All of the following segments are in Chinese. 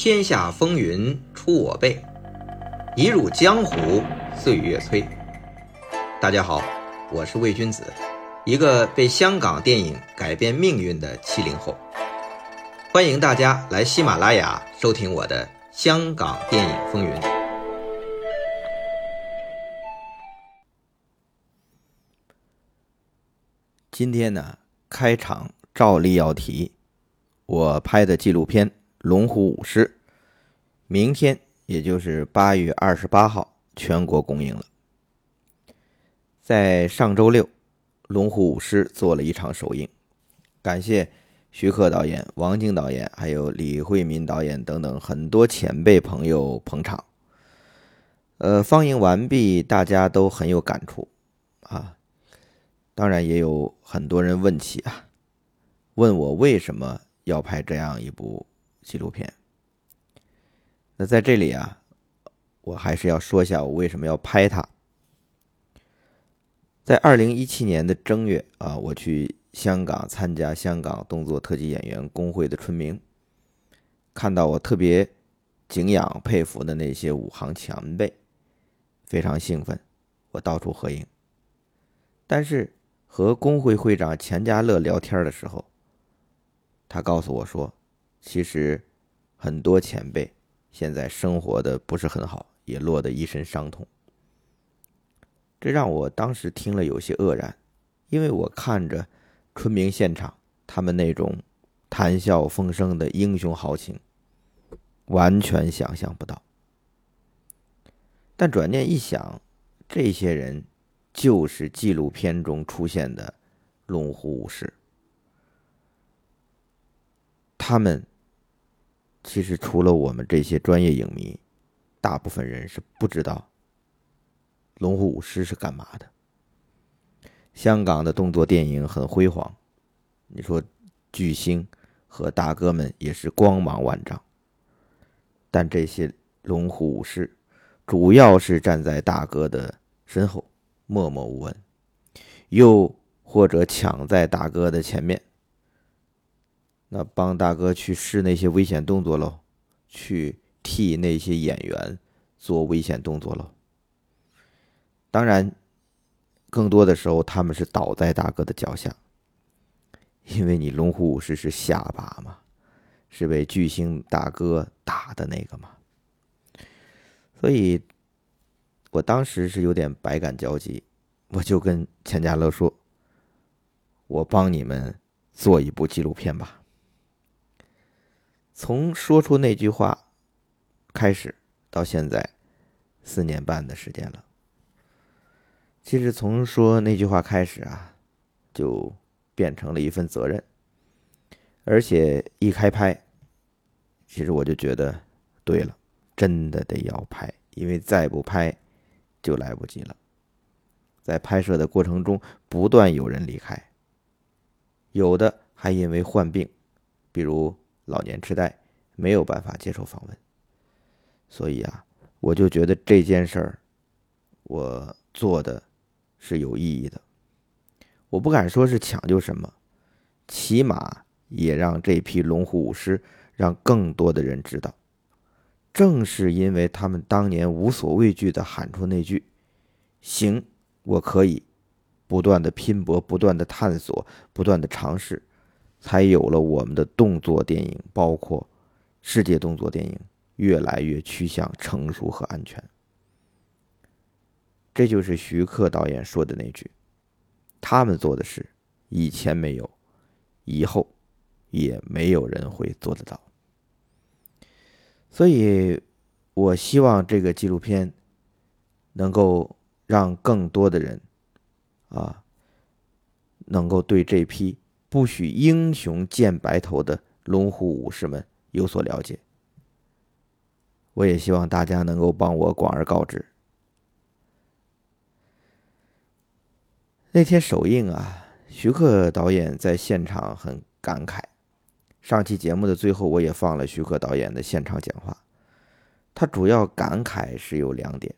天下风云出我辈，一入江湖岁月催。大家好，我是魏君子，一个被香港电影改变命运的七零后。欢迎大家来喜马拉雅收听我的《香港电影风云》。今天呢，开场照例要提我拍的纪录片《龙虎舞狮》，明天也就是八月二十八号全国公映了。在上周六，《龙虎舞狮》做了一场首映，感谢徐克导演、王晶导演，还有李惠民导演等等很多前辈朋友捧场。呃，放映完毕，大家都很有感触啊。当然也有很多人问起啊，问我为什么要拍这样一部纪录片。那在这里啊，我还是要说一下我为什么要拍它。在二零一七年的正月啊，我去香港参加香港动作特技演员工会的春茗，看到我特别敬仰佩服的那些武行前辈，非常兴奋，我到处合影，但是。和工会会长钱家乐聊天的时候，他告诉我说：“其实很多前辈现在生活的不是很好，也落得一身伤痛。”这让我当时听了有些愕然，因为我看着春明现场他们那种谈笑风生的英雄豪情，完全想象不到。但转念一想，这些人。就是纪录片中出现的龙虎武士，他们其实除了我们这些专业影迷，大部分人是不知道龙虎武师是干嘛的。香港的动作电影很辉煌，你说巨星和大哥们也是光芒万丈，但这些龙虎武士主要是站在大哥的身后。默默无闻，又或者抢在大哥的前面，那帮大哥去试那些危险动作喽，去替那些演员做危险动作喽。当然，更多的时候他们是倒在大哥的脚下，因为你龙虎武士是下巴嘛，是被巨星大哥打的那个嘛，所以。我当时是有点百感交集，我就跟钱嘉乐说：“我帮你们做一部纪录片吧。”从说出那句话开始到现在，四年半的时间了。其实从说那句话开始啊，就变成了一份责任，而且一开拍，其实我就觉得，对了，真的得要拍，因为再不拍。就来不及了。在拍摄的过程中，不断有人离开，有的还因为患病，比如老年痴呆，没有办法接受访问。所以啊，我就觉得这件事儿，我做的是有意义的。我不敢说是抢救什么，起码也让这批龙虎舞狮，让更多的人知道。正是因为他们当年无所畏惧的喊出那句“行，我可以”，不断的拼搏，不断的探索，不断的尝试，才有了我们的动作电影，包括世界动作电影越来越趋向成熟和安全。这就是徐克导演说的那句：“他们做的事，以前没有，以后也没有人会做得到。”所以，我希望这个纪录片能够让更多的人啊，能够对这批不许英雄见白头的龙虎武士们有所了解。我也希望大家能够帮我广而告之。那天首映啊，徐克导演在现场很感慨。上期节目的最后，我也放了徐克导演的现场讲话。他主要感慨是有两点：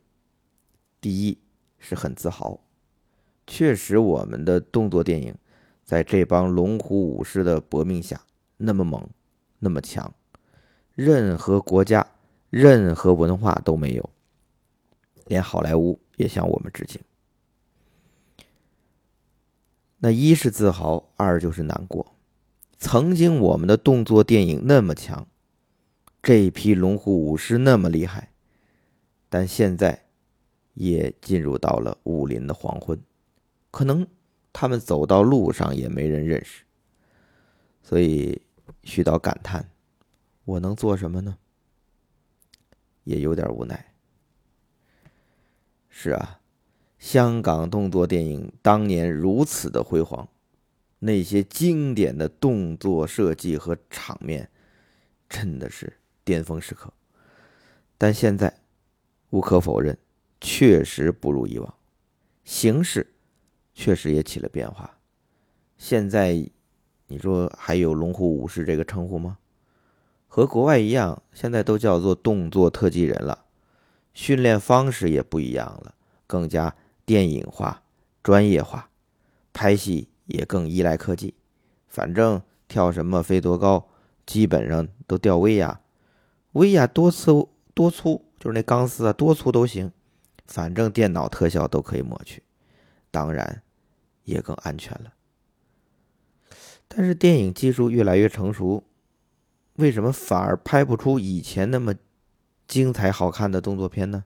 第一是很自豪，确实我们的动作电影在这帮龙虎武士的搏命下那么猛，那么强，任何国家、任何文化都没有，连好莱坞也向我们致敬。那一是自豪，二就是难过。曾经我们的动作电影那么强，这一批龙虎武士那么厉害，但现在也进入到了武林的黄昏，可能他们走到路上也没人认识。所以徐导感叹：“我能做什么呢？”也有点无奈。是啊，香港动作电影当年如此的辉煌。那些经典的动作设计和场面，真的是巅峰时刻。但现在，无可否认，确实不如以往，形式确实也起了变化。现在，你说还有“龙虎武士”这个称呼吗？和国外一样，现在都叫做动作特技人了，训练方式也不一样了，更加电影化、专业化，拍戏。也更依赖科技，反正跳什么飞多高，基本上都吊威亚，威亚多粗多粗，就是那钢丝啊，多粗都行，反正电脑特效都可以抹去，当然也更安全了。但是电影技术越来越成熟，为什么反而拍不出以前那么精彩好看的动作片呢？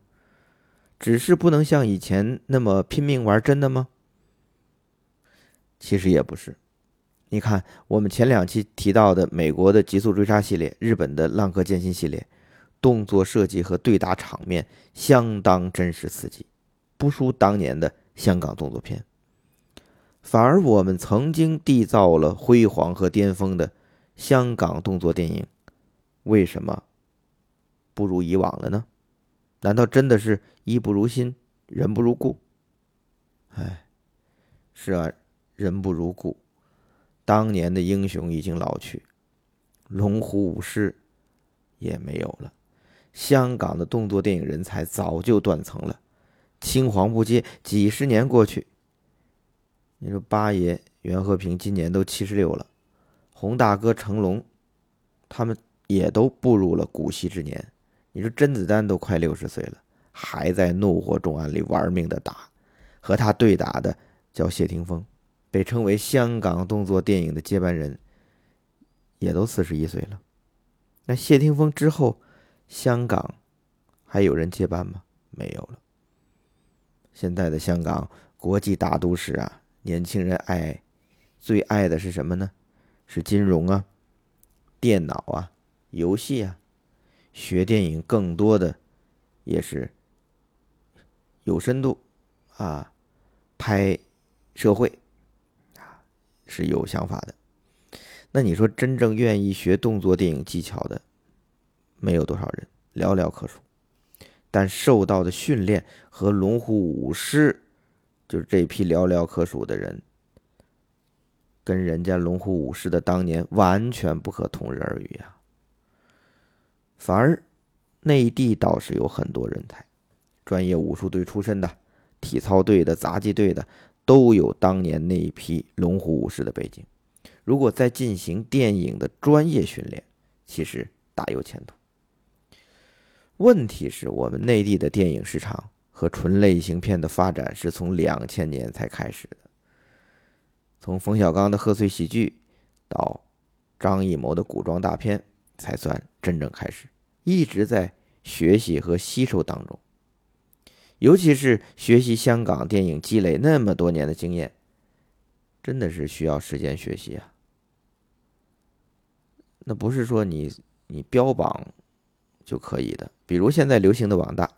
只是不能像以前那么拼命玩真的吗？其实也不是，你看我们前两期提到的美国的《极速追杀》系列、日本的《浪客剑心》系列，动作设计和对打场面相当真实刺激，不输当年的香港动作片。反而我们曾经缔造了辉煌和巅峰的香港动作电影，为什么不如以往了呢？难道真的是衣不如新，人不如故？哎，是啊。人不如故，当年的英雄已经老去，龙虎武师也没有了，香港的动作电影人才早就断层了，青黄不接。几十年过去，你说八爷袁和平今年都七十六了，洪大哥成龙，他们也都步入了古稀之年。你说甄子丹都快六十岁了，还在怒火重案里玩命的打，和他对打的叫谢霆锋。被称为香港动作电影的接班人，也都四十一岁了。那谢霆锋之后，香港还有人接班吗？没有了。现在的香港国际大都市啊，年轻人爱最爱的是什么呢？是金融啊，电脑啊，游戏啊。学电影更多的也是有深度啊，拍社会啊。是有想法的，那你说真正愿意学动作电影技巧的，没有多少人，寥寥可数。但受到的训练和龙虎武师，就是这批寥寥可数的人，跟人家龙虎武师的当年完全不可同日而语呀。反而内地倒是有很多人才，专业武术队出身的，体操队的、杂技队的。都有当年那一批龙虎武士的背景，如果再进行电影的专业训练，其实大有前途。问题是我们内地的电影市场和纯类型片的发展是从两千年才开始的，从冯小刚的贺岁喜剧到张艺谋的古装大片，才算真正开始，一直在学习和吸收当中。尤其是学习香港电影积累那么多年的经验，真的是需要时间学习啊。那不是说你你标榜就可以的。比如现在流行的网大，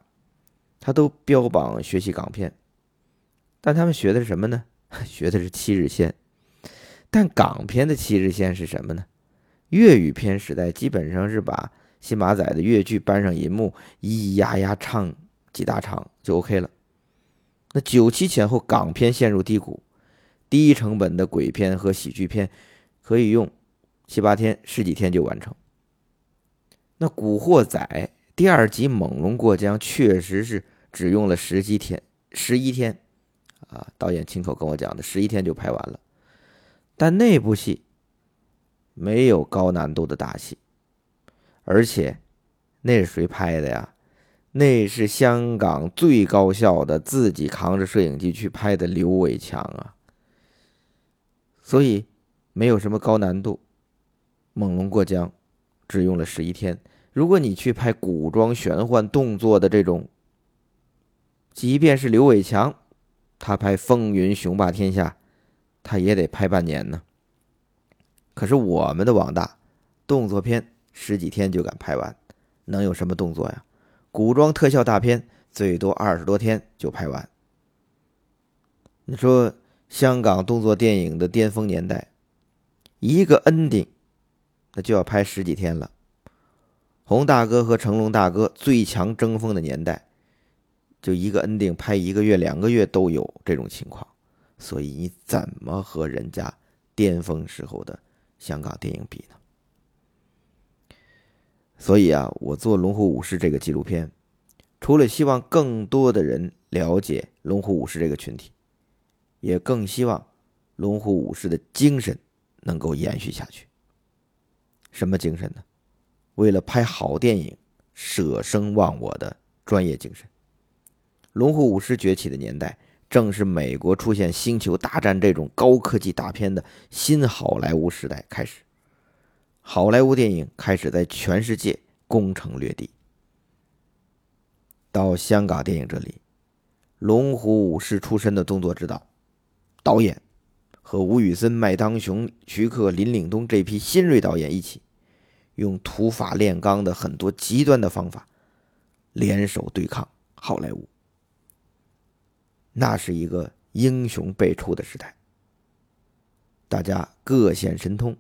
他都标榜学习港片，但他们学的是什么呢？学的是七日线。但港片的七日线是什么呢？粤语片时代基本上是把新马仔的粤剧搬上银幕，咿咿呀呀唱。几大场就 OK 了。那九七前后，港片陷入低谷，低成本的鬼片和喜剧片可以用七八天、十几天就完成。那《古惑仔》第二集猛龙过江确实是只用了十几天、十一天啊，导演亲口跟我讲的，十一天就拍完了。但那部戏没有高难度的打戏，而且那是谁拍的呀？那是香港最高效的自己扛着摄影机去拍的刘伟强啊。所以没有什么高难度，猛龙过江只用了十一天。如果你去拍古装玄幻动作的这种，即便是刘伟强，他拍《风云雄霸天下》，他也得拍半年呢。可是我们的网大动作片十几天就敢拍完，能有什么动作呀？古装特效大片最多二十多天就拍完。你说香港动作电影的巅峰年代，一个 ending 那就要拍十几天了。洪大哥和成龙大哥最强争锋的年代，就一个 ending 拍一个月、两个月都有这种情况。所以你怎么和人家巅峰时候的？香港电影比呢，所以啊，我做《龙虎武士》这个纪录片，除了希望更多的人了解龙虎武士这个群体，也更希望龙虎武士的精神能够延续下去。什么精神呢？为了拍好电影，舍生忘我的专业精神。龙虎武师崛起的年代。正是美国出现《星球大战》这种高科技大片的新好莱坞时代开始，好莱坞电影开始在全世界攻城略地。到香港电影这里，龙虎武师出身的动作指导、导演和吴宇森、麦当雄、徐克、林岭东这批新锐导演一起，用土法炼钢的很多极端的方法，联手对抗好莱坞。那是一个英雄辈出的时代，大家各显神通，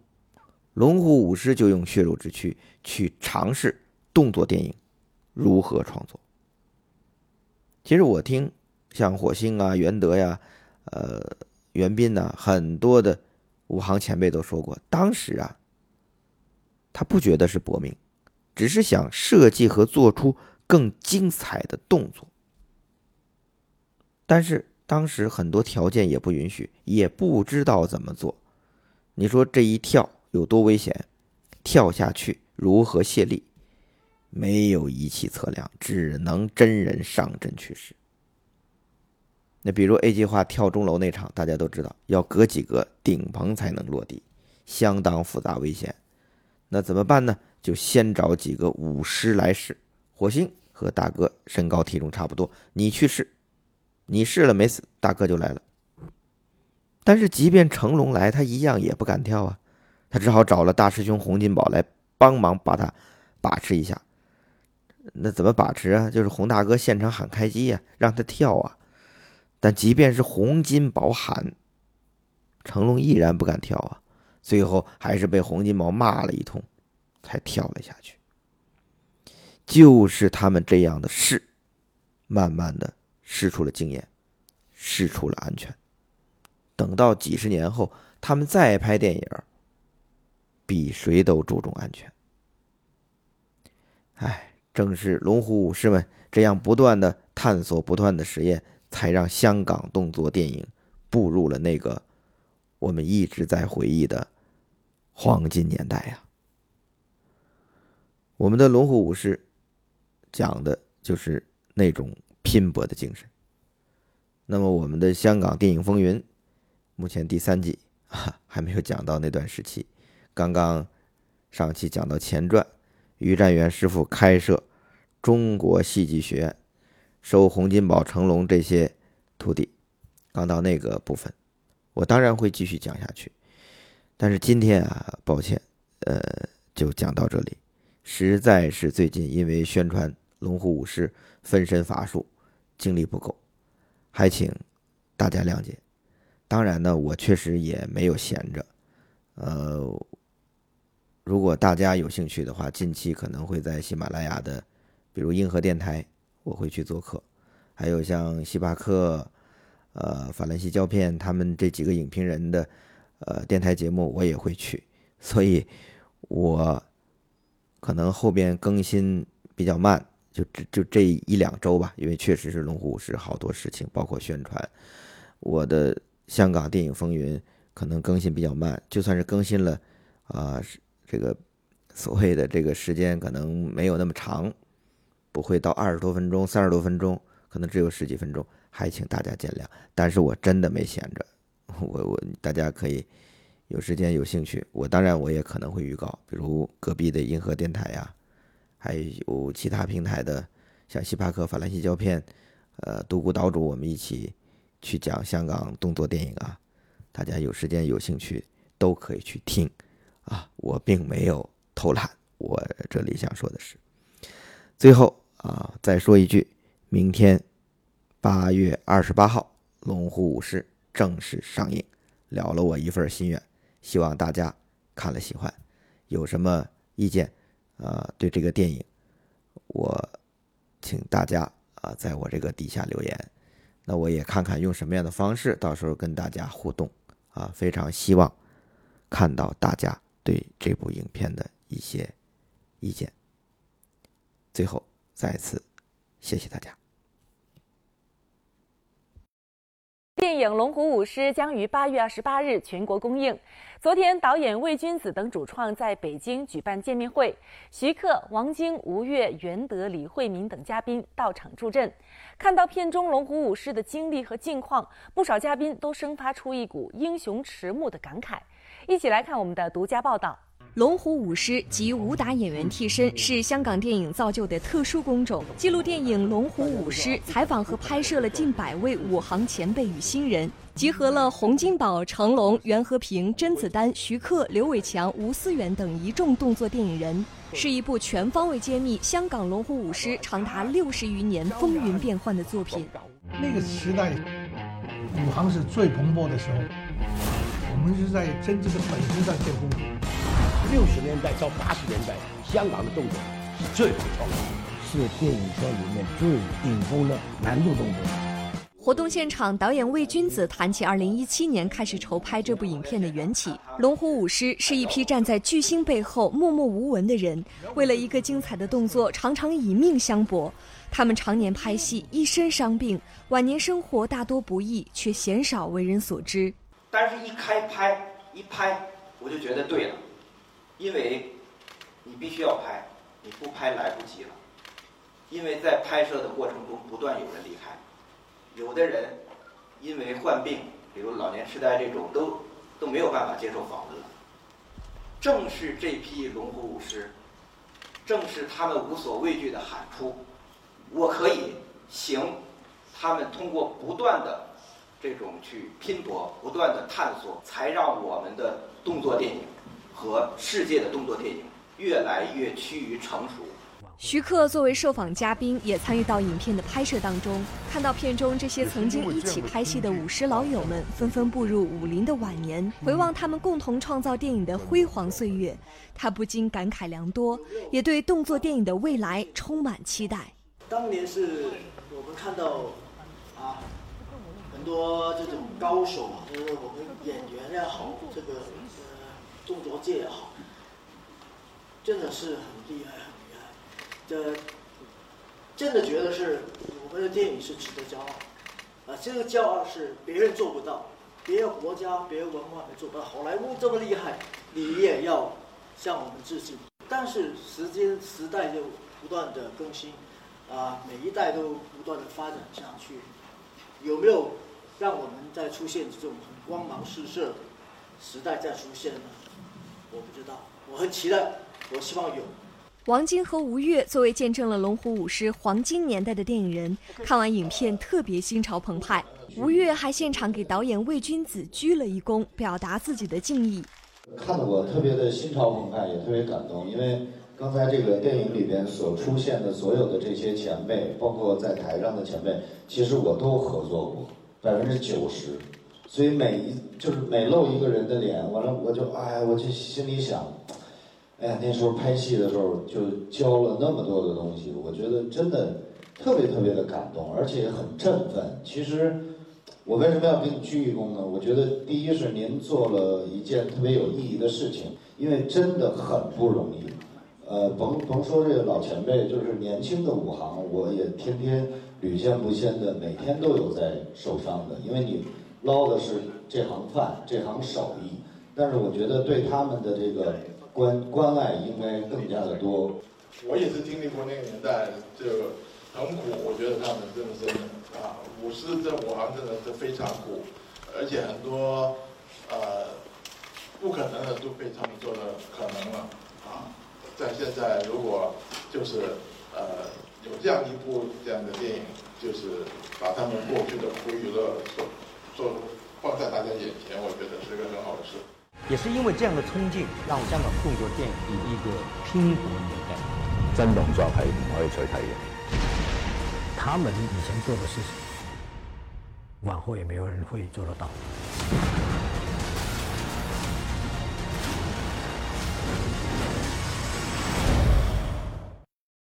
龙虎武师就用血肉之躯去尝试动作电影如何创作。其实我听像火星啊、袁德呀、呃袁斌呐，很多的武行前辈都说过，当时啊，他不觉得是搏命，只是想设计和做出更精彩的动作。但是当时很多条件也不允许，也不知道怎么做。你说这一跳有多危险？跳下去如何卸力？没有仪器测量，只能真人上阵去试。那比如 A 计划跳钟楼那场，大家都知道要隔几个顶棚才能落地，相当复杂危险。那怎么办呢？就先找几个武师来试。火星和大哥身高体重差不多，你去试。你试了没死，大哥就来了。但是即便成龙来，他一样也不敢跳啊。他只好找了大师兄洪金宝来帮忙把他把持一下。那怎么把持啊？就是洪大哥现场喊开机呀，让他跳啊。但即便是洪金宝喊，成龙依然不敢跳啊。最后还是被洪金宝骂了一通，才跳了下去。就是他们这样的试，慢慢的。试出了经验，试出了安全。等到几十年后，他们再拍电影，比谁都注重安全。哎，正是龙虎武师们这样不断的探索、不断的实验，才让香港动作电影步入了那个我们一直在回忆的黄金年代呀。我们的龙虎武师讲的就是那种。拼搏的精神。那么，我们的香港电影风云，目前第三季啊还没有讲到那段时期。刚刚上期讲到前传，于占元师傅开设中国戏剧学院，收洪金宝、成龙这些徒弟，刚到那个部分，我当然会继续讲下去。但是今天啊，抱歉，呃，就讲到这里。实在是最近因为宣传龙虎武师分身乏术。精力不够，还请大家谅解。当然呢，我确实也没有闲着。呃，如果大家有兴趣的话，近期可能会在喜马拉雅的，比如硬核电台，我会去做客。还有像希巴克、呃法兰西胶片他们这几个影评人的呃电台节目，我也会去。所以，我可能后边更新比较慢。就这就这一两周吧，因为确实是龙虎是好多事情，包括宣传。我的香港电影风云可能更新比较慢，就算是更新了，啊，这个所谓的这个时间可能没有那么长，不会到二十多分钟、三十多分钟，可能只有十几分钟，还请大家见谅。但是我真的没闲着，我我大家可以有时间有兴趣，我当然我也可能会预告，比如隔壁的银河电台呀，还有其他平台的，像西帕克、法兰西胶片，呃，独孤岛主，我们一起去讲香港动作电影啊，大家有时间有兴趣都可以去听。啊，我并没有。偷懒，我这里想说的是，最后啊，再说一句，明天八月二十八号，《龙虎武师》正式上映，了了我一份心愿，希望大家看了喜欢，有什么意见啊？对这个电影，我请大家啊，在我这个底下留言，那我也看看用什么样的方式，到时候跟大家互动啊，非常希望看到大家对这部影片的。一些意见。最后，再次谢谢大家。电影《龙虎舞狮》将于八月二十八日全国公映。昨天，导演魏君子等主创在北京举办见面会，徐克、王晶、吴越、袁德、李慧敏等嘉宾到场助阵。看到片中龙虎武狮的经历和境况，不少嘉宾都生发出一股英雄迟暮的感慨。一起来看我们的独家报道。龙虎舞狮及武打演员替身是香港电影造就的特殊工种。纪录电影《龙虎舞狮》采访和拍摄了近百位武行前辈与新人，集合了洪金宝、成龙、袁和平、甄子丹、徐克、刘伟强、吴思远等一众动作电影人，是一部全方位揭秘香港龙虎舞狮长达六十余年风云变幻的作品。那个时代，武行是最蓬勃的时候，我们是在真正的本质上建功夫。六十年代到八十年代，香港的动作是最有创意，是电影圈里面最顶峰的难度动作。活动现场，导演魏君子谈起2017年开始筹拍这部影片的缘起。龙虎舞狮是一批站在巨星背后默默无闻的人，为了一个精彩的动作，常常以命相搏。他们常年拍戏，一身伤病，晚年生活大多不易，却鲜少为人所知。但是，一开拍一拍，我就觉得对了。因为，你必须要拍，你不拍来不及了。因为在拍摄的过程中，不断有人离开，有的人因为患病，比如老年痴呆这种，都都没有办法接受访问了。正是这批龙虎武师，正是他们无所畏惧的喊出“我可以行”，他们通过不断的这种去拼搏、不断的探索，才让我们的动作电影。和世界的动作电影越来越趋于成熟。徐克作为受访嘉宾，也参与到影片的拍摄当中。看到片中这些曾经一起拍戏的舞狮老友们纷纷步入武林的晚年，回望他们共同创造电影的辉煌岁月，他不禁感慨良多，也对动作电影的未来充满期待。当年是我们看到啊，很多这种高手，就是我们演员也好，这个。动作界也好，真的是很厉害，很厉害。这真的觉得是我们的电影是值得骄傲。啊，这个骄傲是别人做不到，别的国家、别的文化也做不到。好莱坞这么厉害，你也要向我们致敬。但是时间时代就不断的更新，啊，每一代都不断的发展下去。有没有让我们再出现这种很光芒四射的时代再出现呢？我不知道，我很期待，我希望有。王晶和吴越作为见证了龙虎舞狮黄金年代的电影人，看完影片特别心潮澎湃。吴越还现场给导演魏君子鞠了一躬，表达自己的敬意。看得我特别的心潮澎湃，也特别感动，因为刚才这个电影里边所出现的所有的这些前辈，包括在台上的前辈，其实我都合作过，百分之九十。所以每一就是每露一个人的脸，完了我就哎，我就心里想，哎呀，那时候拍戏的时候就教了那么多的东西，我觉得真的特别特别的感动，而且很振奋。其实我为什么要给你鞠一躬呢？我觉得第一是您做了一件特别有意义的事情，因为真的很不容易。呃，甭甭说这个老前辈，就是年轻的武行，我也天天屡见不鲜的，每天都有在受伤的，因为你。捞的是这行饭，这行手艺，但是我觉得对他们的这个关关爱应该更加的多。我也是经历过那个年代，就很苦。我觉得他们真的是啊，武师这武行真的是非常苦，而且很多呃不可能的都被他们做的可能了啊。在现在，如果就是呃有这样一部这样的电影，就是把他们过去的苦与乐做放在大家眼前，我觉得是一个很好的事。也是因为这样的冲劲，让香港动作电影以一个拼搏年代，真動作係唔可以取替嘅。他们以前做的事情，往后也没有人会做得到。